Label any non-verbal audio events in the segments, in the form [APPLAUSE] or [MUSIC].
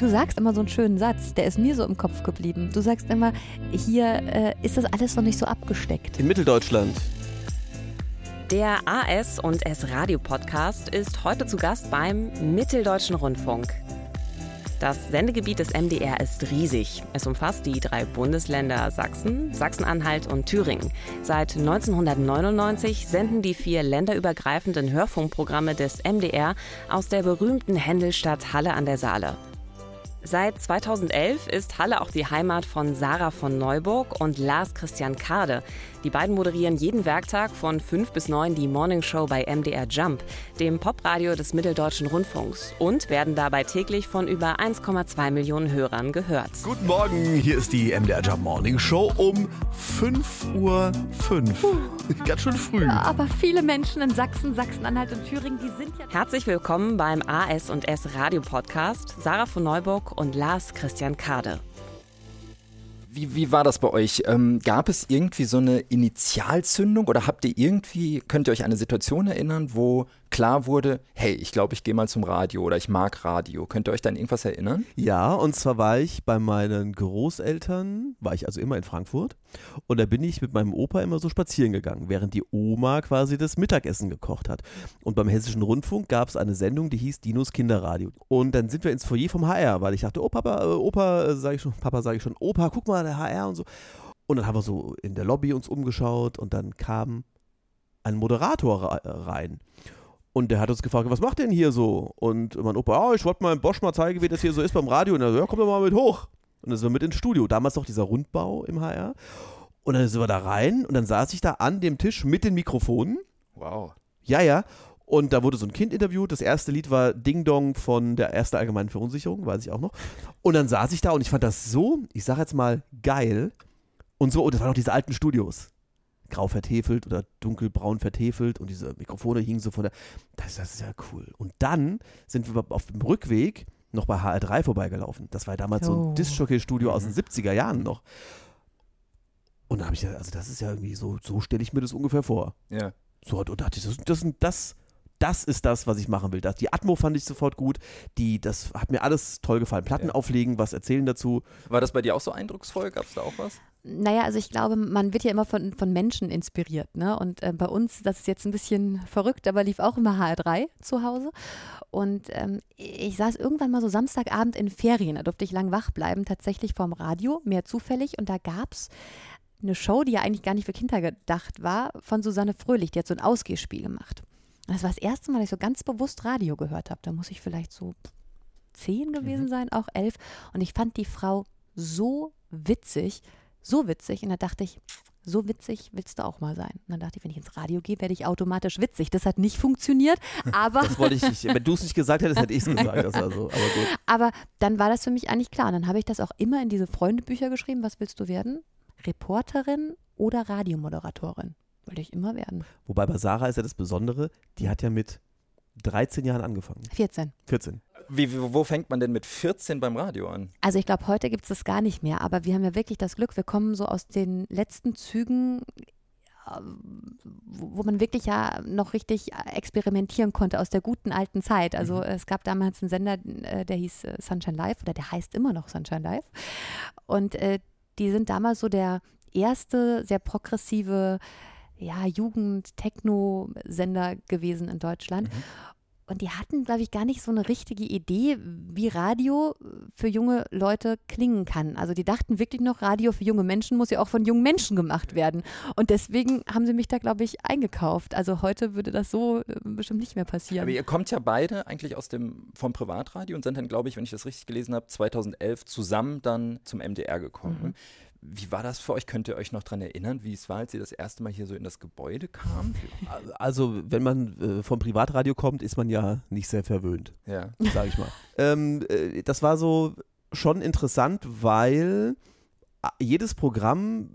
Du sagst immer so einen schönen Satz, der ist mir so im Kopf geblieben. Du sagst immer, hier äh, ist das alles noch nicht so abgesteckt. In Mitteldeutschland. Der AS und S Radio Podcast ist heute zu Gast beim Mitteldeutschen Rundfunk. Das Sendegebiet des MDR ist riesig. Es umfasst die drei Bundesländer Sachsen, Sachsen-Anhalt und Thüringen. Seit 1999 senden die vier länderübergreifenden Hörfunkprogramme des MDR aus der berühmten Händelstadt Halle an der Saale. Seit 2011 ist Halle auch die Heimat von Sarah von Neuburg und Lars Christian Kade. Die beiden moderieren jeden Werktag von 5 bis 9 die Morning Show bei MDR Jump, dem Popradio des Mitteldeutschen Rundfunks, und werden dabei täglich von über 1,2 Millionen Hörern gehört. Guten Morgen, hier ist die MDR Jump Morning Show um 5.05 Uhr. Ganz schön früh. Ja, aber viele Menschen in Sachsen, Sachsen-Anhalt und Thüringen, die sind ja. Herzlich willkommen beim AS und S Radio Podcast. Sarah von Neuburg und Lars Christian Kade. Wie, wie war das bei euch? Ähm, gab es irgendwie so eine Initialzündung oder habt ihr irgendwie, könnt ihr euch eine Situation erinnern, wo klar wurde, hey, ich glaube, ich gehe mal zum Radio oder ich mag Radio. Könnt ihr euch dann irgendwas erinnern? Ja, und zwar war ich bei meinen Großeltern, war ich also immer in Frankfurt und da bin ich mit meinem Opa immer so spazieren gegangen, während die Oma quasi das Mittagessen gekocht hat. Und beim Hessischen Rundfunk gab es eine Sendung, die hieß Dinos Kinderradio. Und dann sind wir ins Foyer vom HR, weil ich dachte, oh Papa, äh, Opa, äh, sage ich schon, Papa sage ich schon, Opa, guck mal, der HR und so. Und dann haben wir so in der Lobby uns umgeschaut und dann kam ein Moderator rein. Und der hat uns gefragt, was macht denn hier so? Und mein Opa, oh, ich wollte mal im Bosch mal zeigen, wie das hier so ist beim Radio. Und er so, ja, komm doch mal mit hoch. Und dann sind wir mit ins Studio. Damals noch dieser Rundbau im HR. Und dann sind wir da rein und dann saß ich da an dem Tisch mit den Mikrofonen. Wow. Ja, ja. Und da wurde so ein Kind interviewt. Das erste Lied war Ding Dong von der Erste Allgemeinen Verunsicherung, weiß ich auch noch. Und dann saß ich da und ich fand das so, ich sag jetzt mal, geil. Und so, und das waren auch diese alten Studios grau vertefelt oder dunkelbraun vertefelt und diese Mikrofone hingen so von der. Das, das ist ja cool. Und dann sind wir auf dem Rückweg noch bei HR3 vorbeigelaufen. Das war damals oh. so ein oh. Disc-Jockey-Studio aus den 70er mhm. Jahren noch. Und da habe ich ja, also das ist ja irgendwie so, so stelle ich mir das ungefähr vor. Ja. So, und dachte ich, das, das, das, das ist das, was ich machen will. Das, die Atmo fand ich sofort gut. Die, das hat mir alles toll gefallen. Platten ja. auflegen, was erzählen dazu. War das bei dir auch so eindrucksvoll? Gab es da auch was? Naja, also ich glaube, man wird ja immer von, von Menschen inspiriert. Ne? Und äh, bei uns, das ist jetzt ein bisschen verrückt, aber lief auch immer HR3 zu Hause. Und ähm, ich saß irgendwann mal so Samstagabend in Ferien, da durfte ich lang wach bleiben, tatsächlich vorm Radio, mehr zufällig. Und da gab es eine Show, die ja eigentlich gar nicht für Kinder gedacht war, von Susanne Fröhlich. Die hat so ein Ausgehspiel gemacht. Und das war das erste Mal, dass ich so ganz bewusst Radio gehört habe. Da muss ich vielleicht so zehn gewesen mhm. sein, auch elf. Und ich fand die Frau so witzig so witzig. Und da dachte ich, so witzig willst du auch mal sein. Und dann dachte ich, wenn ich ins Radio gehe, werde ich automatisch witzig. Das hat nicht funktioniert, [LAUGHS] aber. das wollte ich nicht. Wenn du es nicht gesagt hättest, hätte ich es [LAUGHS] gesagt. Das war so. aber, gut. aber dann war das für mich eigentlich klar. Und dann habe ich das auch immer in diese Freundebücher geschrieben. Was willst du werden? Reporterin oder Radiomoderatorin? Wollte ich immer werden. Wobei bei Sarah ist ja das Besondere, die hat ja mit 13 Jahren angefangen. 14. 14. Wie, wo fängt man denn mit 14 beim Radio an? Also ich glaube, heute gibt es das gar nicht mehr, aber wir haben ja wirklich das Glück, wir kommen so aus den letzten Zügen wo man wirklich ja noch richtig experimentieren konnte aus der guten alten Zeit. Also mhm. es gab damals einen Sender, äh, der hieß äh, Sunshine Live oder der heißt immer noch Sunshine Live. Und äh, die sind damals so der erste sehr progressive ja, Jugend-Techno-Sender gewesen in Deutschland. Mhm. Und die hatten, glaube ich, gar nicht so eine richtige Idee, wie Radio für junge Leute klingen kann. Also die dachten wirklich noch, Radio für junge Menschen muss ja auch von jungen Menschen gemacht werden. Und deswegen haben sie mich da, glaube ich, eingekauft. Also heute würde das so äh, bestimmt nicht mehr passieren. Aber ihr kommt ja beide eigentlich aus dem, vom Privatradio und sind dann, glaube ich, wenn ich das richtig gelesen habe, 2011 zusammen dann zum MDR gekommen. Mhm. Wie war das für euch? Könnt ihr euch noch daran erinnern, wie es war, als ihr das erste Mal hier so in das Gebäude kam? Also, wenn man äh, vom Privatradio kommt, ist man ja nicht sehr verwöhnt. Ja. Sag ich mal. ähm, äh, das war so schon interessant, weil äh, jedes Programm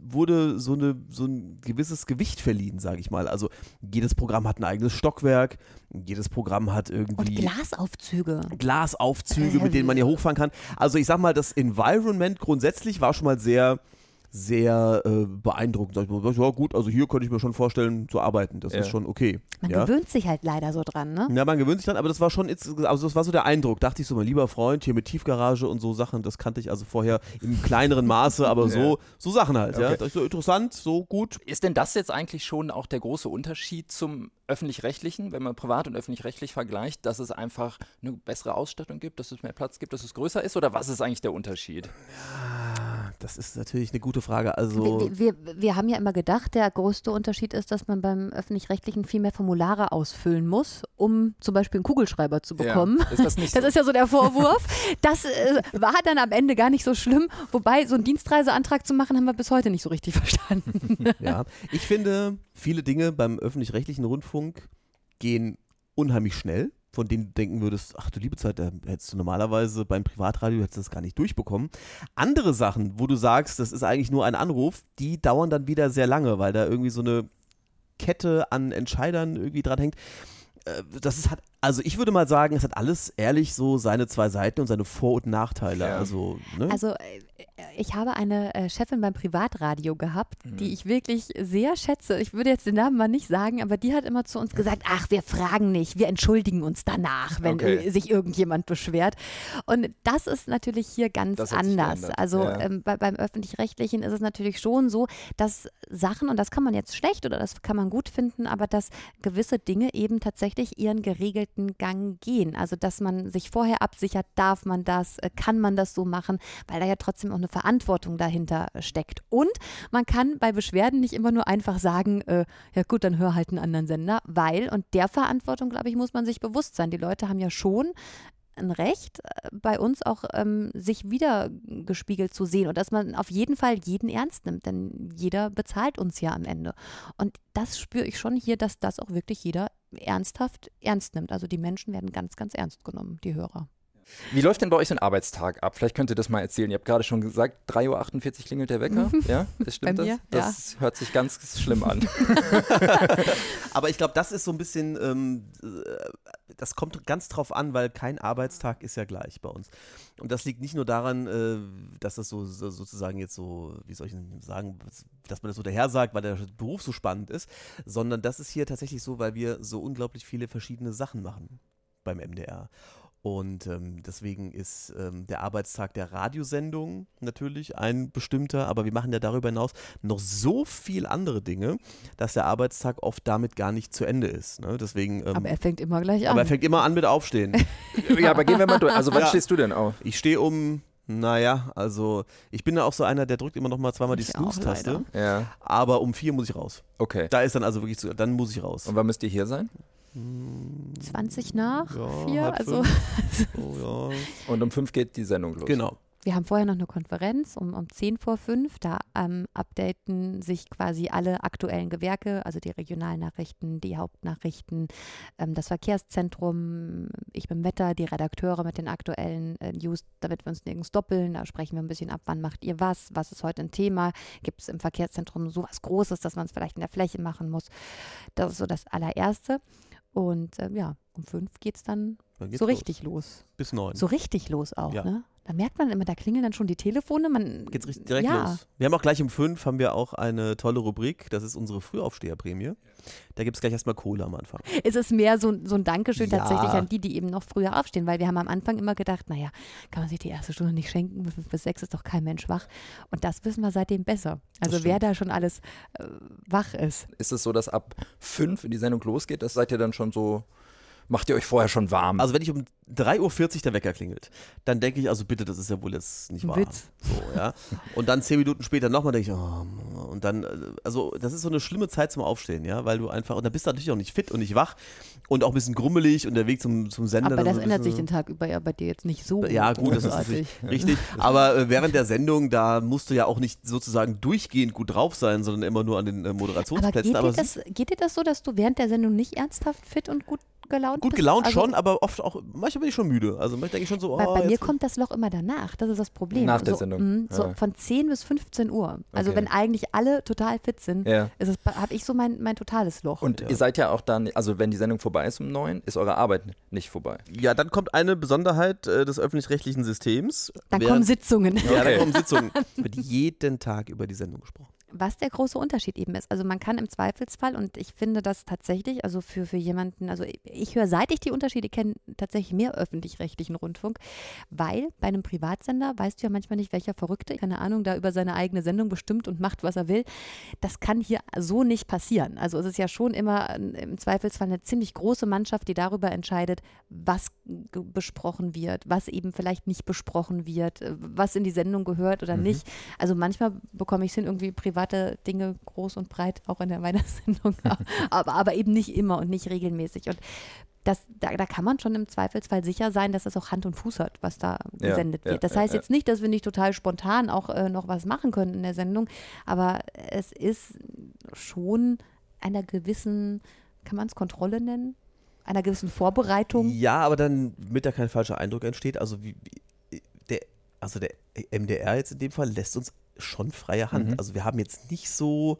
wurde so, eine, so ein gewisses Gewicht verliehen, sage ich mal. Also jedes Programm hat ein eigenes Stockwerk, jedes Programm hat irgendwie. Und Glasaufzüge. Glasaufzüge, mit denen man hier hochfahren kann. Also ich sag mal, das Environment grundsätzlich war schon mal sehr sehr äh, beeindruckend. Sag ich mal, ja gut, also hier könnte ich mir schon vorstellen zu arbeiten. Das Ja. ist schon okay. Man ja. gewöhnt sich halt leider so dran, ne? Ja, man gewöhnt sich dran, aber das war schon, jetzt- also das war so der Eindruck. Dachte ich so, mein lieber Freund, hier mit Tiefgarage und so Sachen, das kannte ich also vorher im kleineren Maße, aber so, so Sachen halt, ja. Okay. Dachte ich so interessant, so gut. Ist denn das jetzt eigentlich schon auch der große Unterschied zum öffentlich-rechtlichen, wenn man privat und öffentlich-rechtlich vergleicht, dass es einfach eine bessere Ausstattung gibt, dass es mehr Platz gibt, dass es größer ist? Oder was ist eigentlich der Unterschied? Das ist natürlich eine gute Frage. Also, Wir, wir, wir haben ja immer gedacht, der größte Unterschied ist, dass man beim Öffentlich-Rechtlichen viel mehr Formulare ausfüllen muss, um zum Beispiel einen Kugelschreiber zu bekommen. Ja. Ist das nicht [LAUGHS] Das so? ist ja so der Vorwurf. Das äh, war dann am Ende gar nicht so schlimm. Wobei, so einen Dienstreiseantrag zu machen, haben wir bis heute nicht so richtig [LAUGHS] verstanden. ja. Ich finde, viele Dinge beim öffentlich-rechtlichen Rundfunk gehen unheimlich schnell, von denen du denken würdest, ach du liebe Zeit, da hättest du normalerweise beim Privatradio hättest du das gar nicht durchbekommen. Andere Sachen, wo du sagst, das ist eigentlich nur ein Anruf, die dauern dann wieder sehr lange, weil da irgendwie so eine Kette an Entscheidern irgendwie dran hängt. Äh, Das ist, hat, also ich würde mal sagen, es hat alles ehrlich so seine zwei Seiten und seine Vor- und Nachteile. Ja. Also, ne? Also äh, ich habe eine äh, Chefin beim Privatradio gehabt, Mhm. die ich wirklich sehr schätze. Ich würde jetzt den Namen mal nicht sagen, aber die hat immer zu uns gesagt, ach, wir fragen nicht, wir entschuldigen uns danach, wenn Okay. äh, sich irgendjemand beschwert. Und das ist natürlich hier ganz anders. Also ja. ähm, bei, beim öffentlich-rechtlichen ist es natürlich schon so, dass Sachen, und das kann man jetzt schlecht oder das kann man gut finden, aber dass gewisse Dinge eben tatsächlich ihren geregelten Gang gehen. Also dass man sich vorher absichert, darf man das, äh, kann man das so machen, weil da ja trotzdem auch eine Verantwortung dahinter steckt. Und man kann bei Beschwerden nicht immer nur einfach sagen, äh, ja gut, dann hör halt einen anderen Sender, weil, und der Verantwortung, glaube ich, muss man sich bewusst sein. Die Leute haben ja schon ein Recht, äh, bei uns auch ähm, sich wieder gespiegelt zu sehen und dass man auf jeden Fall jeden ernst nimmt, denn jeder bezahlt uns ja am Ende. Und das spüre ich schon hier, dass das auch wirklich jeder ernsthaft ernst nimmt. Also die Menschen werden ganz, ganz ernst genommen, die Hörer. Wie läuft denn bei euch so ein Arbeitstag ab? Vielleicht könnt ihr das mal erzählen. Ihr habt gerade schon gesagt, 3.48 Uhr klingelt der Wecker. [LAUGHS] Ja, das stimmt das? Das hört sich ganz schlimm an. [LAUGHS] Aber ich glaube, das ist so ein bisschen, ähm, äh, das kommt ganz drauf an, weil kein Arbeitstag ist ja gleich bei uns. Und das liegt nicht nur daran, äh, dass das so, so sozusagen jetzt so, wie soll ich denn sagen, dass man das so daher sagt, weil der Beruf so spannend ist, sondern das ist hier tatsächlich so, weil wir so unglaublich viele verschiedene Sachen machen beim MDR. Und ähm, deswegen ist ähm, der Arbeitstag der Radiosendung natürlich ein bestimmter, aber wir machen ja darüber hinaus noch so viel andere Dinge, dass der Arbeitstag oft damit gar nicht zu Ende ist. Ne? Deswegen, ähm, Aber er fängt immer gleich an. aber er fängt immer an mit Aufstehen. [LAUGHS] ja, aber gehen wir mal durch. Also wann Ja. stehst du denn auf? Ich stehe um, naja, also ich bin da auch so einer, der drückt immer noch mal zweimal die Ich auch, Snooze-Taste. leider. Ja, Aber um vier muss ich raus. okay. Da ist dann also wirklich so, dann muss ich raus. Und wann müsst ihr hier sein? 20 nach Ja, vier, also. [LAUGHS] Oh, ja. Und um fünf geht die Sendung los. Genau. Wir haben vorher noch eine Konferenz um, um 10 vor 5. Da ähm, updaten sich quasi alle aktuellen Gewerke, also die Regionalnachrichten, die Hauptnachrichten, ähm, das Verkehrszentrum, ich bin Wetter, die Redakteure mit den aktuellen äh, News, damit wir uns nirgends doppeln. Da sprechen wir ein bisschen ab, wann macht ihr was, was ist heute ein Thema, gibt es im Verkehrszentrum sowas Großes, dass man es vielleicht in der Fläche machen muss. Das ist so das allererste. Und ähm, ja, um 5 geht es dann so los. richtig los. Bis neun. So richtig los auch, Ja. ne? Da merkt man immer, da klingeln dann schon die Telefone. Man, geht's richtig direkt ja. los. Wir haben auch gleich um fünf haben wir auch eine tolle Rubrik. Das ist unsere Frühaufsteherprämie. Da gibt es gleich erstmal Kohle am Anfang. Es ist mehr so, so ein Dankeschön Ja. tatsächlich an die, die eben noch früher aufstehen, weil wir haben am Anfang immer gedacht, naja, kann man sich die erste Stunde nicht schenken, bis fünf bis sechs ist doch kein Mensch wach. Und das wissen wir seitdem besser. Also wer da schon alles äh, wach ist. Ist es so, dass ab fünf in die Sendung losgeht? Das seid ihr dann schon so, macht ihr euch vorher schon warm? Also wenn ich um 3.40 Uhr der Wecker klingelt, dann denke ich, also bitte, das ist ja wohl jetzt nicht wahr. Witz. So, ja. Und dann zehn Minuten später nochmal denke ich, oh, und dann, also das ist so eine schlimme Zeit zum Aufstehen, ja, weil du einfach, und da bist du natürlich auch nicht fit und nicht wach und auch ein bisschen grummelig und der Weg zum, zum Sender. Aber das so ändert sich den Tag über ja bei dir jetzt nicht so. Ja, gut, das ist großartig. natürlich richtig. Aber äh, während der Sendung, da musst du ja auch nicht sozusagen durchgehend gut drauf sein, sondern immer nur an den äh, Aber Moderationsplätzen. geht dir, Aber, das, geht dir das so, dass du während der Sendung nicht ernsthaft fit und gut gelaunt gut bist? gelaunt Also- schon, aber oft auch, manchmal bin ich schon müde. Also manchmal denke ich schon so, oh, bei, bei mir kommt das Loch immer danach. Das ist das Problem. Nach der so, Sendung. mh, so Ja. von 10 bis 15 Uhr. Also Okay. wenn eigentlich alle total fit sind, Ja. ist es, habe ich so mein, mein totales Loch. Und ihr seid ja auch dann, also wenn die Sendung vorbei ist um neun, ist eure Arbeit nicht vorbei. Ja, dann kommt eine Besonderheit äh, des öffentlich-rechtlichen Systems. Dann Während- kommen Sitzungen. Ja, Okay. kommen Sitzungen. [LAUGHS] Wird jeden Tag über die Sendung gesprochen. Was der große Unterschied eben ist. Also man kann im Zweifelsfall, und ich finde das tatsächlich, also für, für jemanden, also ich, ich höre, seit ich die Unterschiede kenne, tatsächlich mehr öffentlich-rechtlichen Rundfunk, weil bei einem Privatsender weißt du ja manchmal nicht, welcher Verrückte, keine Ahnung, da über seine eigene Sendung bestimmt und macht, was er will. Das kann hier so nicht passieren. Also es ist ja schon immer äh, im Zweifelsfall eine ziemlich große Mannschaft, die darüber entscheidet, was besprochen wird, was eben vielleicht nicht besprochen wird, äh, was in die Sendung gehört oder nicht. Also manchmal bekomme ich es hin, irgendwie private Dinge groß und breit auch in der [LAUGHS] Weihnachtssendung, aber, aber eben nicht immer und nicht regelmäßig. Und das, da, da kann man schon im Zweifelsfall sicher sein, dass es auch Hand und Fuß hat, was da Ja, gesendet wird. Das ja, heißt ja. jetzt nicht, dass wir nicht total spontan auch äh, noch was machen können in der Sendung, aber es ist schon einer gewissen, kann man es Kontrolle nennen? Einer gewissen Vorbereitung. Ja, aber dann, damit da kein falscher Eindruck entsteht, also wie, wie der, also der MDR jetzt in dem Fall lässt uns schon freie Hand. Mhm. Also wir haben jetzt nicht so,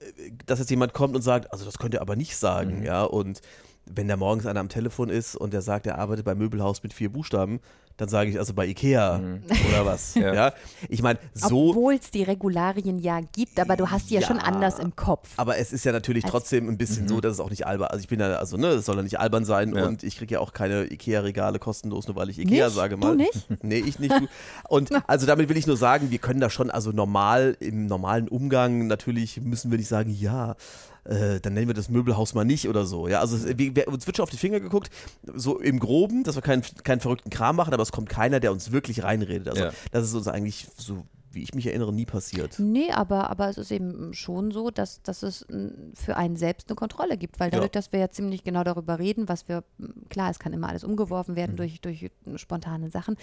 äh, dass jetzt jemand kommt und sagt, also das könnt ihr aber nicht sagen, Mhm. ja, und wenn da morgens einer am Telefon ist und der sagt, er arbeitet beim Möbelhaus mit vier Buchstaben, dann sage ich also bei Ikea Mhm. oder was, [LAUGHS] Ja. ja. Ich meine, so Obwohl es die Regularien ja gibt, aber du hast die ja, schon Ja. anders im Kopf. Aber es ist ja natürlich Als- trotzdem ein bisschen so, dass es auch nicht albern, also ich bin ja, also ne, es soll ja nicht albern sein Ja. und ich kriege ja auch keine Ikea-Regale kostenlos, nur weil ich Ikea Nicht? sage Du mal. nicht? [LAUGHS] Nee, ich nicht. Du. Und [LAUGHS] also damit will ich nur sagen, wir können da schon, also normal, im normalen Umgang, natürlich müssen wir nicht sagen, ja, äh, dann nennen wir das Möbelhaus mal nicht oder so. Ja, also es, wir, wir, uns wird schon auf die Finger geguckt, so im Groben, dass wir keinen, keinen verrückten Kram machen, aber es kommt keiner, der uns wirklich reinredet. Also Ja. das ist uns eigentlich so, wie ich mich erinnere, nie passiert. Nee, aber, aber es ist eben schon so, dass, dass es für einen selbst eine Kontrolle gibt, weil dadurch, Ja. dass wir ja ziemlich genau darüber reden, was wir, klar, es kann immer alles umgeworfen werden durch, durch spontane Sachen,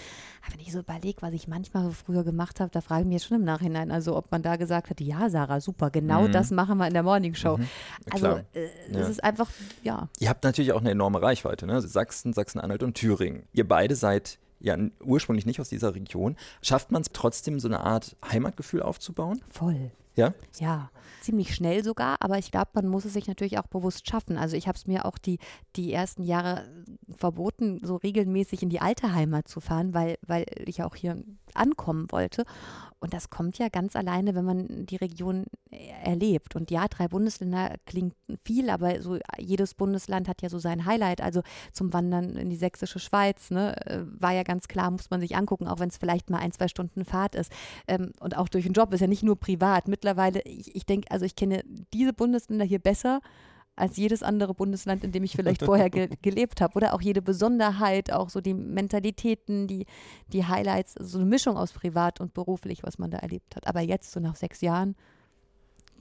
aber wenn ich so überlege, was ich manchmal so früher gemacht habe, da frage ich mich jetzt schon im Nachhinein, also ob man da gesagt hat, ja, Sarah, super, genau Mhm. das machen wir in der Morningshow. Also klar. äh, Ja. es ist einfach, ja, Ihr habt natürlich auch eine enorme Reichweite, ne? Sachsen, Sachsen-Anhalt und Thüringen. Ihr beide seid ja ursprünglich nicht aus dieser Region. Schafft man es trotzdem, so eine Art Heimatgefühl aufzubauen? voll. Ja? Ja, ziemlich schnell sogar, aber ich glaube, man muss es sich natürlich auch bewusst schaffen. Also ich habe es mir auch die, die ersten Jahre verboten, so regelmäßig in die alte Heimat zu fahren, weil, weil ich ja auch hier ankommen wollte. Und das kommt ja ganz alleine, wenn man die Region erlebt. Und ja, drei Bundesländer klingt viel, aber so jedes Bundesland hat ja so sein Highlight. Also zum Wandern in die sächsische Schweiz, ne, äh, war ja ganz klar, muss man sich angucken, auch wenn es vielleicht mal ein, zwei Stunden Fahrt ist. Ähm, und auch durch den Job ist ja nicht nur privat. Mittlerweile, ich, ich denke, also ich kenne diese Bundesländer hier besser als jedes andere Bundesland, in dem ich vielleicht vorher ge [LAUGHS] gelebt habe. Oder auch jede Besonderheit, auch so die Mentalitäten, die, die Highlights, so eine Mischung aus privat und beruflich, was man da erlebt hat. Aber jetzt, so nach sechs Jahren,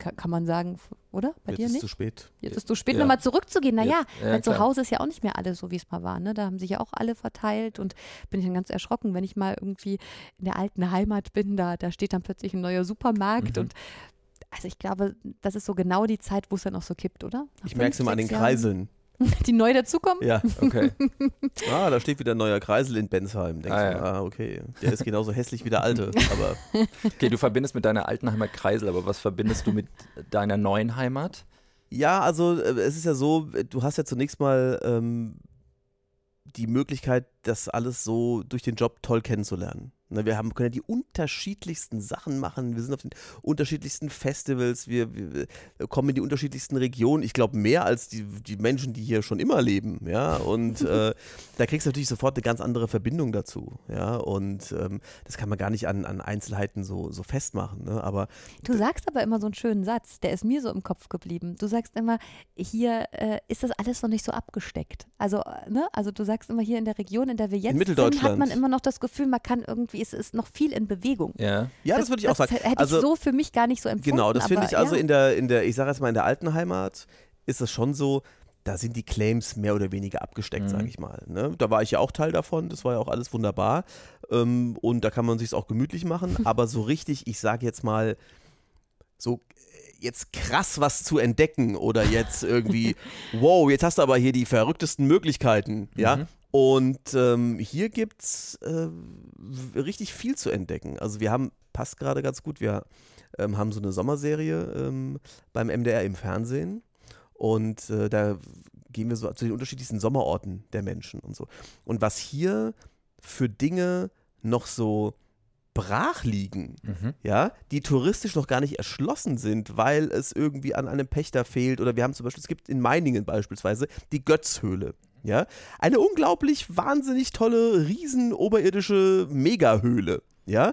kann, man sagen, oder? Bei Jetzt dir ist nicht? zu spät. Jetzt ist zu spät, Ja. nochmal zurückzugehen. Naja, Ja, weil zu. Hause ist ja auch nicht mehr alles so, wie es mal war. Ne? Da haben sich ja auch alle verteilt und bin ich dann ganz erschrocken, wenn ich mal irgendwie in der alten Heimat bin, da, da steht dann plötzlich ein neuer Supermarkt Mhm. und also ich glaube, das ist so genau die Zeit, wo es dann auch so kippt, oder? Nach Ich merke es immer an den Jahren, Kreiseln. [LAUGHS] Die neu dazukommen? Ja. Okay. [LAUGHS] Ah, da steht wieder ein neuer Kreisel in Bensheim. Denkst Ah, du, ja. ah, okay. Der ist genauso hässlich wie der alte. [LAUGHS] Aber okay, du verbindest mit deiner alten Heimat Kreisel, aber was verbindest du mit deiner neuen Heimat? ja, also äh, es ist ja so, du hast ja zunächst mal ähm, die Möglichkeit, das alles so durch den Job toll kennenzulernen. Ne, wir haben, können ja die unterschiedlichsten Sachen machen. Wir sind auf den unterschiedlichsten Festivals. Wir, wir kommen in die unterschiedlichsten Regionen. Ich glaube, mehr als die, die Menschen, die hier schon immer leben. Ja, und [LAUGHS] äh, da kriegst du natürlich sofort eine ganz andere Verbindung dazu. Ja, und ähm, das kann man gar nicht an, an Einzelheiten so, so festmachen. Ne? Aber Du sagst aber immer so einen schönen Satz, der ist mir so im Kopf geblieben. Du sagst immer, hier äh, ist das alles noch nicht so abgesteckt. Also, äh, ne? also du sagst immer, hier in der Region, in der wir jetzt sind, hat man immer noch das Gefühl, man kann irgendwie, es ist noch viel in Bewegung. Ja. ja, das, würde ich auch sagen. Hätte Also, ich so für mich gar nicht so empfunden. Genau, das finde ich also ja. in der, in der, ich sage jetzt mal in der alten Heimat ist es schon so, da sind die Claims mehr oder weniger abgesteckt, Mhm. sage ich mal. Ne? Da war ich ja auch Teil davon, das war ja auch alles wunderbar ähm, und da kann man sich auch gemütlich machen, [LAUGHS] aber so richtig, ich sage jetzt mal, so äh, jetzt krass was zu entdecken oder jetzt irgendwie, [LAUGHS] wow, jetzt hast du aber hier die verrücktesten Möglichkeiten, ja, Mhm. Und ähm, hier gibt es äh, richtig viel zu entdecken. Also wir haben, passt gerade ganz gut, wir ähm, haben so eine Sommerserie ähm, beim MDR im Fernsehen. Und äh, da gehen wir so zu den unterschiedlichsten Sommerorten der Menschen und so. Und was hier für Dinge noch so brach liegen, mhm. ja, die touristisch noch gar nicht erschlossen sind, weil es irgendwie an einem Pächter fehlt. Oder wir haben zum Beispiel, es gibt in Meiningen beispielsweise die Götzhöhle. Ja, eine unglaublich wahnsinnig tolle, riesen oberirdische Megahöhle. Ja,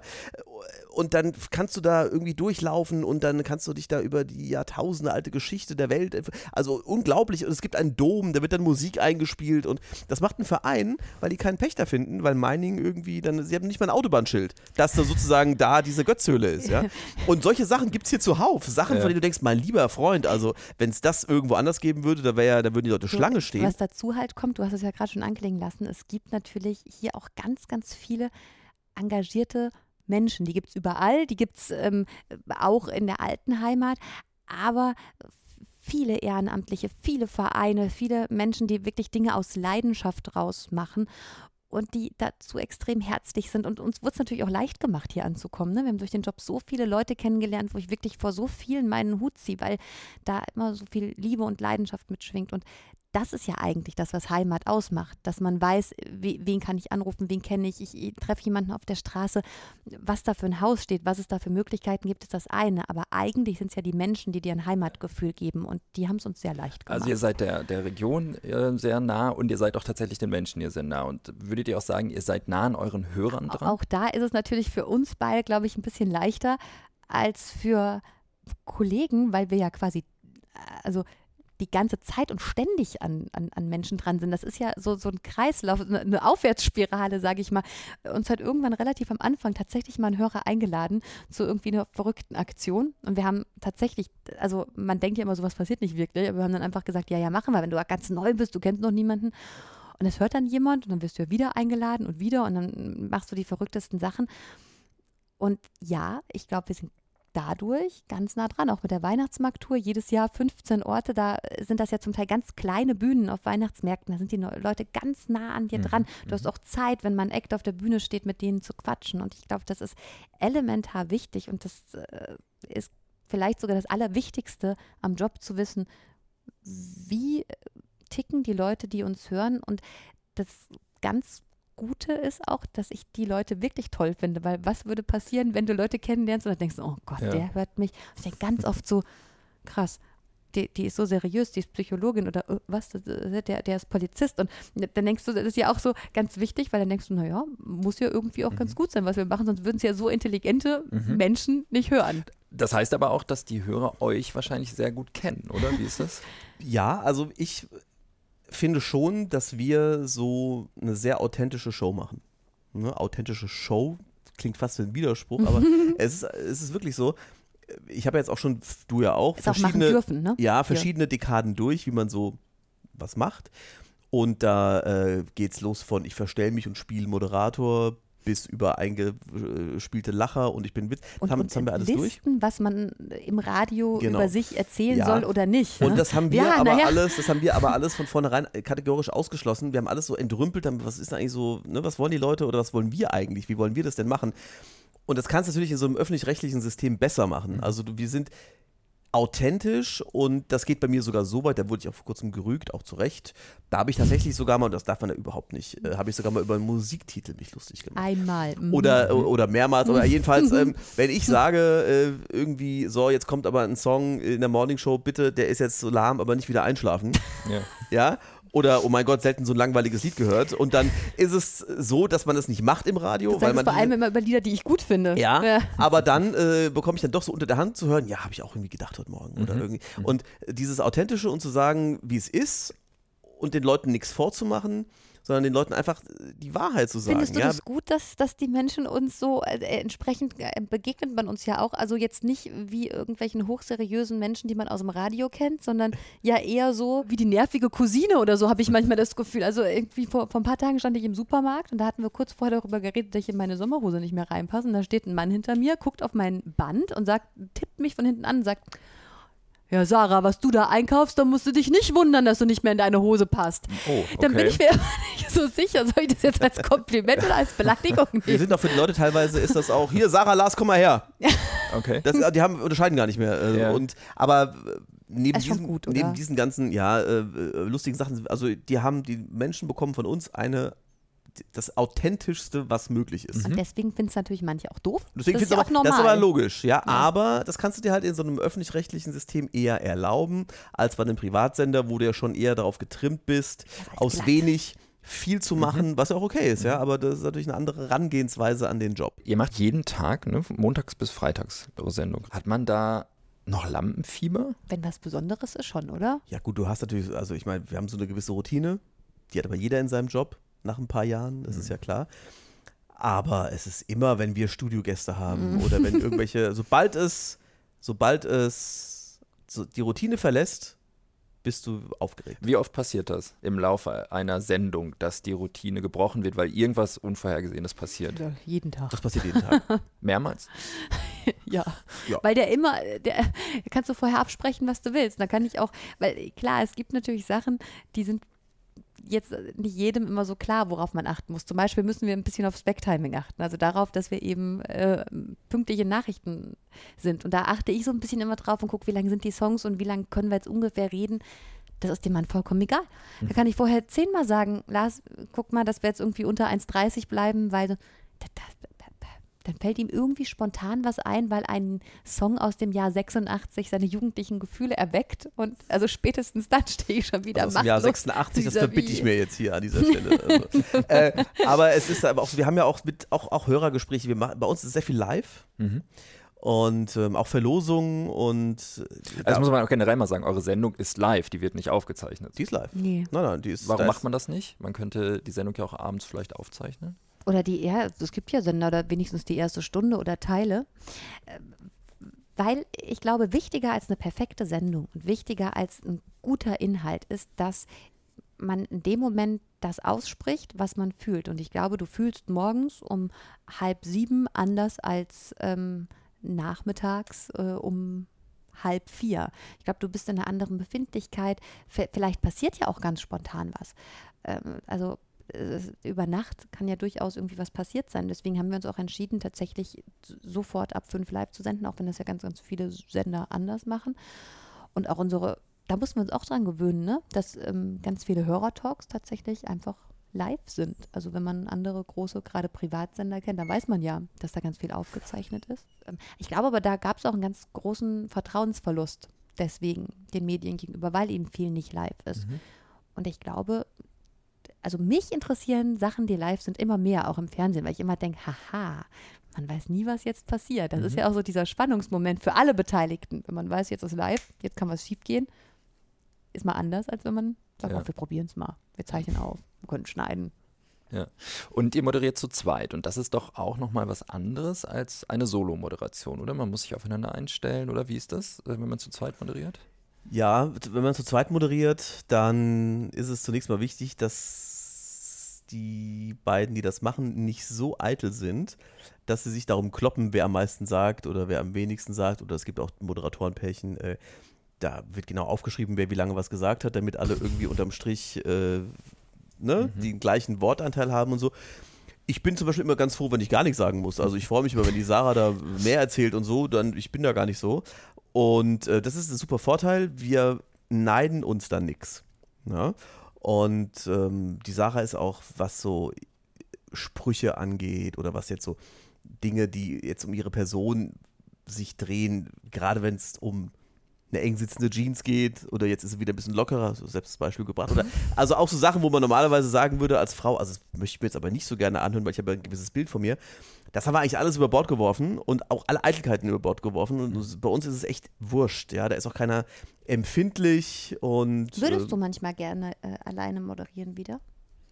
und dann kannst du da irgendwie durchlaufen und dann kannst du dich da über die Jahrtausende alte Geschichte der Welt, also unglaublich. Und es gibt einen Dom, da wird dann Musik eingespielt und das macht ein Verein, weil die keinen Pächter finden, weil Mining irgendwie dann, sie haben nicht mal ein Autobahnschild, dass da sozusagen da diese Götzhöhle ist, ja. [LAUGHS] Und solche Sachen gibt es hier zuhauf. Sachen, ja. von denen du denkst, mein lieber Freund, also wenn es das irgendwo anders geben würde, da ja, da würden die Leute Schlange stehen. Was dazu halt kommt, du hast es ja gerade schon anklingen lassen, es gibt natürlich hier auch ganz, ganz viele engagierte Menschen. Die gibt es überall, die gibt es ähm, auch in der alten Heimat, aber viele Ehrenamtliche, viele Vereine, viele Menschen, die wirklich Dinge aus Leidenschaft rausmachen und die dazu extrem herzlich sind. Und uns wurde es natürlich auch leicht gemacht, hier anzukommen. Ne? Wir haben durch den Job so viele Leute kennengelernt, wo ich wirklich vor so vielen meinen Hut ziehe, weil da immer so viel Liebe und Leidenschaft mitschwingt. Und das ist ja eigentlich das, was Heimat ausmacht, dass man weiß, wen kann ich anrufen, wen kenne ich, ich treffe jemanden auf der Straße, was da für ein Haus steht, was es da für Möglichkeiten gibt, ist das eine. Aber eigentlich sind es ja die Menschen, die dir ein Heimatgefühl geben und die haben es uns sehr leicht gemacht. Also ihr seid der, der Region äh, sehr nah und ihr seid auch tatsächlich den Menschen hier sehr nah. Und würdet ihr auch sagen, ihr seid nah an euren Hörern dran? Auch da ist es natürlich für uns beide, glaube ich, ein bisschen leichter als für Kollegen, weil wir ja quasi, äh, also die ganze Zeit und ständig an, an, an Menschen dran sind. Das ist ja so, so ein Kreislauf, eine Aufwärtsspirale, sage ich mal. Uns hat irgendwann relativ am Anfang tatsächlich mal ein Hörer eingeladen zu irgendwie einer verrückten Aktion. Und wir haben tatsächlich, also man denkt ja immer, sowas passiert nicht wirklich, aber wir haben dann einfach gesagt, ja, ja, machen wir, wenn du ganz neu bist, du kennst noch niemanden. Und es hört dann jemand und dann wirst du ja wieder eingeladen und wieder und dann machst du die verrücktesten Sachen. Und ja, ich glaube, wir sind dadurch ganz nah dran, auch mit der Weihnachtsmarkttour. Jedes Jahr 15 Orte, da sind das ja zum Teil ganz kleine Bühnen auf Weihnachtsmärkten. Da sind die Leute ganz nah an dir mhm. dran. Du hast mhm. auch Zeit, wenn man Act auf der Bühne steht, mit denen zu quatschen. Und ich glaube, das ist elementar wichtig und das äh, ist vielleicht sogar das Allerwichtigste am Job zu wissen, wie ticken die Leute, die uns hören. Und das ganz Gute ist auch, dass ich die Leute wirklich toll finde, weil was würde passieren, wenn du Leute kennenlernst und dann denkst, oh Gott, ja. der hört mich. Ich denke ganz oft so, krass, die, die, ist so seriös, die ist Psychologin oder uh, was, der, der ist Polizist. Und dann denkst du, das ist ja auch so ganz wichtig, weil dann denkst du, naja, muss ja irgendwie auch mhm. ganz gut sein, was wir machen, sonst würden es ja so intelligente mhm. Menschen nicht hören. Das heißt aber auch, dass die Hörer euch wahrscheinlich sehr gut kennen, oder? Wie ist das? Ja, also ich finde schon, dass wir so eine sehr authentische Show machen. Ne? Authentische Show klingt fast wie ein Widerspruch, aber [LAUGHS] es, ist, es ist wirklich so. Ich habe jetzt auch schon, du ja auch, es verschiedene, auch dürfen, ne? ja, verschiedene ja. Dekaden durch, wie man so was macht. Und da äh, es los von ich verstelle mich und spiele Moderator bis über eingespielte Lacher und ich bin Witz. Und, haben, und haben wir alles Listen, durch. was man im Radio genau. über sich erzählen ja. soll oder nicht. Und ne? das haben wir ja, aber ja. alles, das haben wir aber alles von vornherein kategorisch ausgeschlossen. Wir haben alles so entrümpelt, was ist eigentlich so, ne, was wollen die Leute oder was wollen wir eigentlich? Wie wollen wir das denn machen? Und das kannst du natürlich in so einem öffentlich-rechtlichen System besser machen. Mhm. Also wir sind authentisch und das geht bei mir sogar so weit, da wurde ich auch vor kurzem gerügt, auch zu Recht. Da habe ich tatsächlich sogar mal, und das darf man ja überhaupt nicht, äh, habe ich sogar mal über einen Musiktitel mich lustig gemacht. Einmal. Mhm. Oder, oder mehrmals, oder [LAUGHS] jedenfalls, ähm, wenn ich sage, äh, irgendwie, so, jetzt kommt aber ein Song in der Morningshow, bitte, der ist jetzt so lahm, aber nicht wieder einschlafen. Ja. ja? Oder oh mein Gott, selten so ein langweiliges Lied gehört. Und dann ist es so, dass man es nicht macht im Radio. Das weil man vor allem immer über Lieder, die ich gut finde. Ja, ja. aber dann äh, bekomme ich dann doch so unter der Hand zu hören, ja, habe ich auch irgendwie gedacht heute Morgen. Oder mhm. irgendwie. Mhm. Und dieses Authentische und zu sagen, wie es ist und den Leuten nichts vorzumachen, sondern den Leuten einfach die Wahrheit zu sagen. Findest du ja? das gut, dass, dass die Menschen uns so, äh, entsprechend äh, begegnet man uns ja auch, also jetzt nicht wie irgendwelchen hochseriösen Menschen, die man aus dem Radio kennt, sondern [LAUGHS] ja eher so wie die nervige Cousine oder so, habe ich manchmal das Gefühl. Also irgendwie vor, vor ein paar Tagen stand ich im Supermarkt und da hatten wir kurz vorher darüber geredet, dass ich in meine Sommerhose nicht mehr reinpasse und da steht ein Mann hinter mir, guckt auf mein Band und sagt, tippt mich von hinten an und sagt, ja, Sarah, was du da einkaufst, dann musst du dich nicht wundern, dass du nicht mehr in deine Hose passt. Oh, okay. Dann bin ich mir [LAUGHS] immer nicht so sicher, soll ich das jetzt als Kompliment oder als Beleidigung [LAUGHS] Wir nehmen? sind auch für die Leute teilweise ist das auch, hier, Sarah, Lars, komm mal her. [LAUGHS] okay. Das, die haben, unterscheiden gar nicht mehr. äh, Ja. Und, aber äh, neben, diesem, gut, neben diesen ganzen ja, äh, äh, lustigen Sachen, also die haben, die Menschen bekommen von uns eine das authentischste, was möglich ist. Und deswegen finden es natürlich manche auch doof. Deswegen das ist ja auch aber, normal. das ist aber logisch, ja, Aber das kannst du dir halt in so einem öffentlich-rechtlichen System eher erlauben, als bei einem Privatsender, wo du ja schon eher darauf getrimmt bist, aus glatt. wenig viel zu machen, Mhm. was ja auch okay ist, ja. Aber das ist natürlich eine andere Herangehensweise an den Job. Ihr macht jeden Tag, ne, von montags bis freitags eure Sendung. Hat man da noch Lampenfieber? Wenn was Besonderes ist schon, oder? Ja, gut, du hast natürlich, also ich meine, wir haben so eine gewisse Routine, die hat aber jeder in seinem Job nach ein paar Jahren, das ist ja klar. Aber es ist immer, wenn wir Studiogäste haben oder wenn [LAUGHS] irgendwelche, sobald es, sobald es so die Routine verlässt, bist du aufgeregt. Wie oft passiert das im Laufe einer Sendung, dass die Routine gebrochen wird, weil irgendwas Unvorhergesehenes passiert? Ja, jeden Tag. Das passiert jeden Tag. [LAUGHS] Mehrmals? [LAUGHS] Ja. Ja. Weil der immer, der kannst du vorher absprechen, was du willst. Da kann ich auch, weil klar, es gibt natürlich Sachen, die sind jetzt nicht jedem immer so klar, worauf man achten muss. Zum Beispiel müssen wir ein bisschen aufs Backtiming achten, also darauf, dass wir eben äh, pünktliche Nachrichten sind. Und da achte ich so ein bisschen immer drauf und gucke, wie lang sind die Songs und wie lange können wir jetzt ungefähr reden. Das ist dem Mann vollkommen egal. Da kann ich vorher zehnmal sagen, Lars, guck mal, dass wir jetzt irgendwie unter 1,30 bleiben, weil da- da- dann fällt ihm irgendwie spontan was ein, weil ein Song aus dem Jahr 86 seine jugendlichen Gefühle erweckt. Und also spätestens dann [LAUGHS] stehe ich schon wieder Also aus dem Jahr machtlos 86, das verbitte ich mir jetzt hier an dieser Stelle. Also, äh, aber es ist aber auch, wir haben ja auch mit auch, auch Hörergespräche, wir machen, bei uns ist sehr viel live. Und ähm, auch Verlosungen und äh, Also muss man auch generell mal sagen, eure Sendung ist live, die wird nicht aufgezeichnet. die ist live. Nee. Nein, nein, die ist Warum da macht man das nicht? Man könnte die Sendung ja auch abends vielleicht aufzeichnen. Oder die, ja, es gibt ja Sender oder wenigstens die erste Stunde oder Teile. Ähm, Weil ich glaube, wichtiger als eine perfekte Sendung und wichtiger als ein guter Inhalt ist, dass man in dem Moment das ausspricht, was man fühlt. Und ich glaube, du fühlst morgens um halb sieben anders als ähm, nachmittags äh, um halb vier. Ich glaube, du bist in einer anderen Befindlichkeit. V- Vielleicht passiert ja auch ganz spontan was. Ähm, also äh, über Nacht kann ja durchaus irgendwie was passiert sein. Deswegen haben wir uns auch entschieden, tatsächlich sofort ab fünf live zu senden, auch wenn das ja ganz, ganz viele Sender anders machen. Und auch unsere, da mussten wir uns auch dran gewöhnen, ne? dass ähm, ganz viele Hörertalks tatsächlich einfach live sind. Also wenn man andere große, gerade Privatsender kennt, dann weiß man ja, dass da ganz viel aufgezeichnet ist. Ähm, ich glaube aber, da gab es auch einen ganz großen Vertrauensverlust deswegen den Medien gegenüber, weil eben viel nicht live ist. Und ich glaube, also mich interessieren Sachen, die live sind, immer mehr, auch im Fernsehen, weil ich immer denke, haha, man weiß nie, was jetzt passiert. Das ist ja auch so dieser Spannungsmoment für alle Beteiligten. Wenn man weiß, jetzt ist live, jetzt kann was schief gehen, ist mal anders, als wenn man sagt, Ja. oh, wir probieren es mal, wir zeichnen auf, wir können schneiden. Ja. Und ihr moderiert zu zweit. Und das ist doch auch nochmal was anderes als eine Solo-Moderation, oder? Man muss sich aufeinander einstellen, oder wie ist das, äh, wenn man zu zweit moderiert? Ja, wenn man zu zweit moderiert, dann ist es zunächst mal wichtig, dass die beiden, die das machen, nicht so eitel sind, dass sie sich darum kloppen, wer am meisten sagt oder wer am wenigsten sagt. Oder es gibt auch Moderatorenpärchen, äh, da wird genau aufgeschrieben, wer wie lange was gesagt hat, damit alle irgendwie unterm Strich äh, ne, den gleichen Wortanteil haben und so. Ich bin zum Beispiel immer ganz froh, wenn ich gar nichts sagen muss. Also ich freue mich immer, wenn die Sarah da mehr erzählt und so, dann ich bin da gar nicht so. Und äh, das ist ein super Vorteil. Wir neiden uns da nix. Ja? Und ähm, die Sarah ist auch, was so Sprüche angeht oder was jetzt so Dinge, die jetzt um ihre Person sich drehen, gerade wenn es um eine eng sitzende Jeans geht oder jetzt ist sie wieder ein bisschen lockerer, so selbst das Beispiel gebracht. Oder, also auch so Sachen, wo man normalerweise sagen würde als Frau, also das möchte ich mir jetzt aber nicht so gerne anhören, weil ich habe ja ein gewisses Bild von mir. Das haben wir eigentlich alles über Bord geworfen und auch alle Eitelkeiten über Bord geworfen. Und bei uns ist es echt wurscht, ja. Da ist auch keiner empfindlich und. Würdest äh, du manchmal gerne äh, alleine moderieren wieder?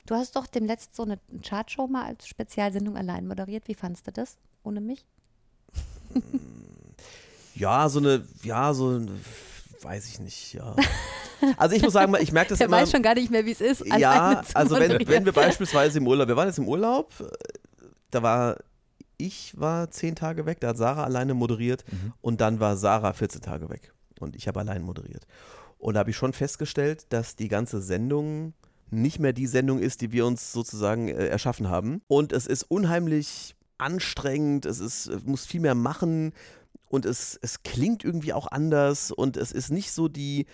Du hast doch dem letzten so eine Chartshow mal als Spezialsendung allein moderiert. Wie fandst du das ohne mich? [LAUGHS] [LAUGHS] Ja, so eine, ja, so eine, weiß ich nicht, ja. Also ich muss sagen, ich merke das Der immer. weiß schon gar nicht mehr, wie es ist. Ja, also wenn, wenn wir beispielsweise im Urlaub, wir waren jetzt im Urlaub, äh, da war, ich war zehn Tage weg, da hat Sarah alleine moderiert Mhm. und dann war Sarah 14 Tage weg. und ich habe allein moderiert. Und da habe ich schon festgestellt, dass die ganze Sendung nicht mehr die Sendung ist, die wir uns sozusagen äh, erschaffen haben. Und es ist unheimlich anstrengend, es ist, es muss viel mehr machen und es, es klingt irgendwie auch anders und es ist nicht so die,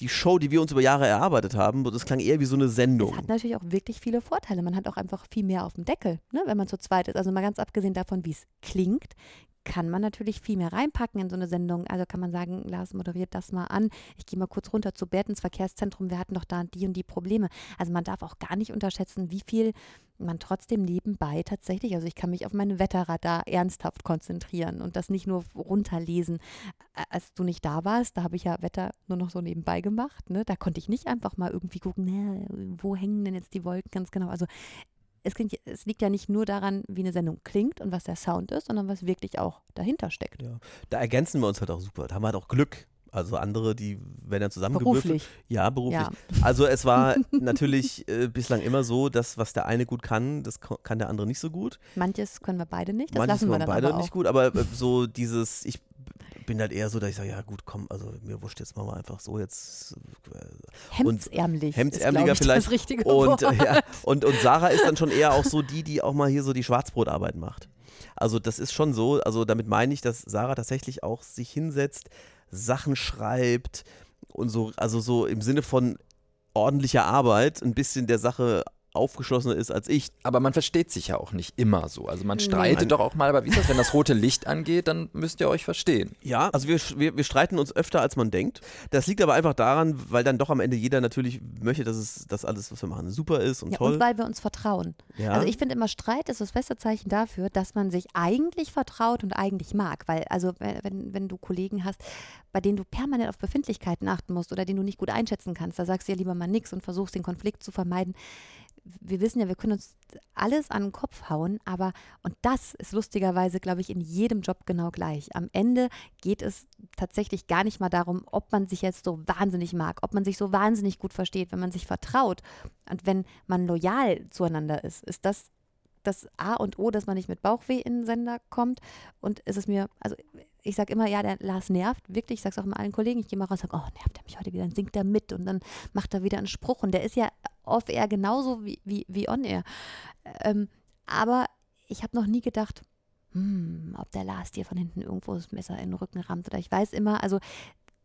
die Show, die wir uns über Jahre erarbeitet haben. Das klang eher wie so eine Sendung. Es hat natürlich auch wirklich viele Vorteile. Man hat auch einfach viel mehr auf dem Deckel, ne, wenn man zu zweit ist. Also mal ganz abgesehen davon, wie es klingt, kann man natürlich viel mehr reinpacken in so eine Sendung. Also kann man sagen, Lars moderiert das mal an. Ich gehe mal kurz runter zu Bert ins Verkehrszentrum. Wir hatten doch da die und die Probleme. Also man darf auch gar nicht unterschätzen, wie viel man trotzdem nebenbei tatsächlich, also ich kann mich auf meine Wetterradar ernsthaft konzentrieren und das nicht nur runterlesen. Als du nicht da warst, da habe ich ja Wetter nur noch so nebenbei gemacht. Ne? Da konnte ich nicht einfach mal irgendwie gucken, ne, wo hängen denn jetzt die Wolken ganz genau. Also es, klingt, es, liegt ja nicht nur daran, wie eine Sendung klingt und was der Sound ist, sondern was wirklich auch dahinter steckt. Ja. Da ergänzen wir uns halt auch super. Da haben wir halt auch Glück. Also andere, die werden dann zusammengewürfelt. Beruflich. Ja, beruflich. Ja. Also es war [LAUGHS] natürlich äh, bislang immer so, dass was der eine gut kann, das kann der andere nicht so gut. Manches können wir beide nicht, das Manches lassen wir dann beide nicht gut, aber äh, so dieses, ich bin halt eher so, dass ich sage, ja gut, komm, also mir wurscht jetzt machen wir einfach so jetzt. Äh, Hemdsärmlich. Hemdsärmlicher ist, vielleicht. Das richtige und, Wort. ja, und, und Sarah ist dann schon eher auch so die, die auch mal hier so die Schwarzbrotarbeit macht. Also das ist schon so, also damit meine ich, dass Sarah tatsächlich auch sich hinsetzt, Sachen schreibt und so, also so im Sinne von ordentlicher Arbeit ein bisschen der Sache aufgeschlossener ist als ich. Aber man versteht sich ja auch nicht immer so. Also man streitet Nein. doch auch mal, aber wie ist das, wenn das rote Licht angeht, dann müsst ihr euch verstehen. Ja, also wir, wir, wir streiten uns öfter, als man denkt. Das liegt aber einfach daran, weil dann doch am Ende jeder natürlich möchte, dass es dass alles, was wir machen, super ist und ja, toll. Und weil wir uns vertrauen. Ja. Also ich finde immer, Streit ist das beste Zeichen dafür, dass man sich eigentlich vertraut und eigentlich mag. Weil, also wenn, wenn du Kollegen hast, bei denen du permanent auf Befindlichkeiten achten musst oder denen du nicht gut einschätzen kannst, da sagst du ja lieber mal nichts und versuchst den Konflikt zu vermeiden wir wissen ja, wir können uns alles an den Kopf hauen, aber, und das ist lustigerweise, glaube ich, in jedem Job genau gleich. Am Ende geht es tatsächlich gar nicht mal darum, ob man sich jetzt so wahnsinnig mag, ob man sich so wahnsinnig gut versteht, wenn man sich vertraut und wenn man loyal zueinander ist, ist das das A und O, dass man nicht mit Bauchweh in den Sender kommt. Und ist es mir, also ich sage immer, ja, der Lars nervt, wirklich, ich sage es auch immer allen Kollegen, ich gehe mal raus und sage, oh, nervt er mich heute wieder, dann singt er mit und dann macht er wieder einen Spruch. Und der ist ja off-air genauso wie, wie, wie on-air. Ähm, aber ich habe noch nie gedacht, hm, ob der Lars dir von hinten irgendwo das Messer in den Rücken rammt. Oder ich weiß immer, also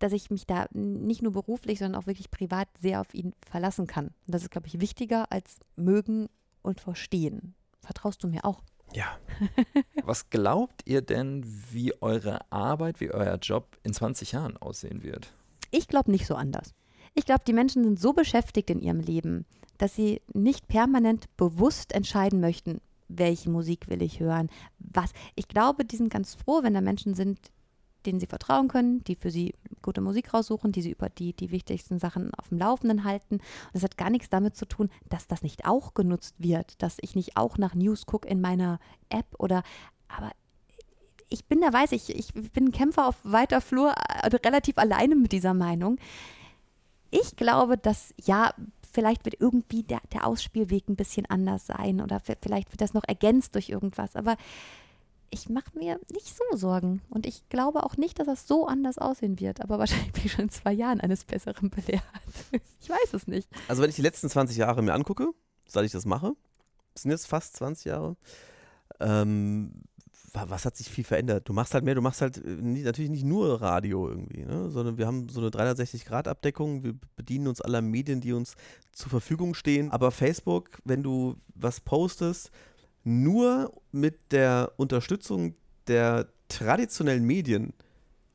dass ich mich da nicht nur beruflich, sondern auch wirklich privat sehr auf ihn verlassen kann. Und das ist, glaube ich, wichtiger als mögen und verstehen. Vertraust du mir auch? Ja. [LAUGHS] Was glaubt ihr denn, wie eure Arbeit, wie euer Job in 20 Jahren aussehen wird? Ich glaube nicht so anders. Ich glaube, die Menschen sind so beschäftigt in ihrem Leben, dass sie nicht permanent bewusst entscheiden möchten, welche Musik will ich hören, was. Ich glaube, die sind ganz froh, wenn da Menschen sind, denen sie vertrauen können, die für sie gute Musik raussuchen, die sie über die, die wichtigsten Sachen auf dem Laufenden halten. Und das hat gar nichts damit zu tun, dass das nicht auch genutzt wird, dass ich nicht auch nach News gucke in meiner App oder aber ich bin da, weiß ich, ich bin ein Kämpfer auf weiter Flur, also relativ alleine mit dieser Meinung. Ich glaube, dass ja, vielleicht wird irgendwie der, der Ausspielweg ein bisschen anders sein oder vielleicht wird das noch ergänzt durch irgendwas, aber ich mache mir nicht so Sorgen. Und ich glaube auch nicht, dass das so anders aussehen wird. Aber [LAUGHS] wahrscheinlich bin ich schon in zwei Jahren eines Besseren belehrt. [LAUGHS] Ich weiß es nicht. Also wenn ich die letzten 20 Jahre mir angucke, seit ich das mache, sind jetzt fast 20 Jahre, ähm, was hat sich viel verändert? Du machst halt mehr, du machst halt äh, nie, natürlich nicht nur Radio irgendwie, ne? sondern wir haben so eine 360-Grad-Abdeckung, wir bedienen uns aller Medien, die uns zur Verfügung stehen. Aber Facebook, wenn du was postest, nur mit der Unterstützung der traditionellen Medien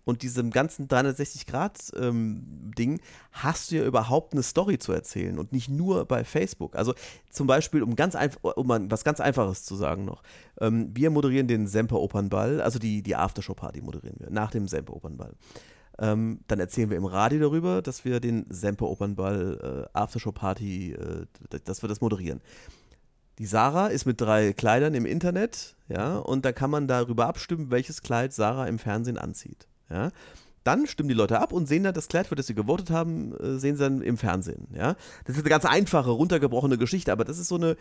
und diesem ganzen 360-Grad-Ding ähm, hast du ja überhaupt eine Story zu erzählen und nicht nur bei Facebook. Also zum Beispiel, um ganz einfach, um was ganz Einfaches zu sagen noch. Ähm, wir moderieren den Semper Opernball, also die, die Aftershow-Party moderieren wir, nach dem Semper Opernball. Ähm, dann erzählen wir im Radio darüber, dass wir den Semper Opernball äh, Aftershow-Party, äh, dass wir das moderieren die Sarah ist mit drei Kleidern im Internet, ja, und da kann man darüber abstimmen, welches Kleid Sarah im Fernsehen anzieht, ja. Dann stimmen die Leute ab und sehen dann das Kleid, für das sie gewotet haben, äh, sehen sie dann im Fernsehen, ja. Das ist eine ganz einfache, runtergebrochene Geschichte, aber das ist so eine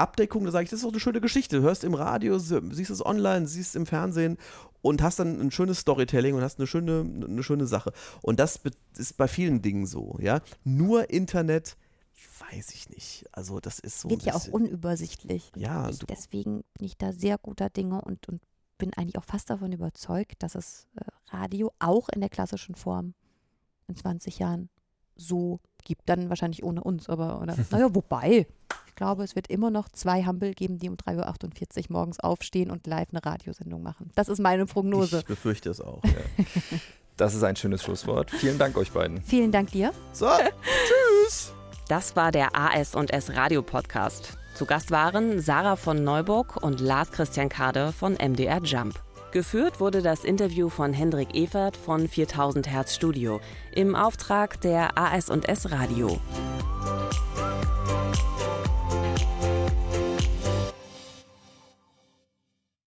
Abdeckung, da sage ich, das ist auch eine schöne Geschichte. Du hörst im Radio, siehst es online, siehst es im Fernsehen und hast dann ein schönes Storytelling und hast eine schöne, eine schöne Sache. Und das ist bei vielen Dingen so, ja. Nur Internet, weiß ich nicht. Also das ist so. Wird ja auch unübersichtlich. Ja. Ich, deswegen bin ich da sehr guter Dinge und, und bin eigentlich auch fast davon überzeugt, dass es äh, Radio auch in der klassischen Form in 20 Jahren so gibt. Dann wahrscheinlich ohne uns, aber oder [LAUGHS] naja, wobei. Ich glaube, es wird immer noch zwei Hampel geben, die um 3.48 Uhr morgens aufstehen und live eine Radiosendung machen. Das ist meine Prognose. Ich befürchte es auch. Ja. [LAUGHS] Das ist ein schönes Schlusswort. Vielen Dank euch beiden. Vielen Dank dir. So, [LAUGHS] tschüss. Das war der AS und S Radio Podcast. Zu Gast waren Sarah von Neuburg und Lars Christian Kade von MDR Jump. Geführt wurde das Interview von Hendrik Evert von 4000 Hertz Studio im Auftrag der AS und S Radio.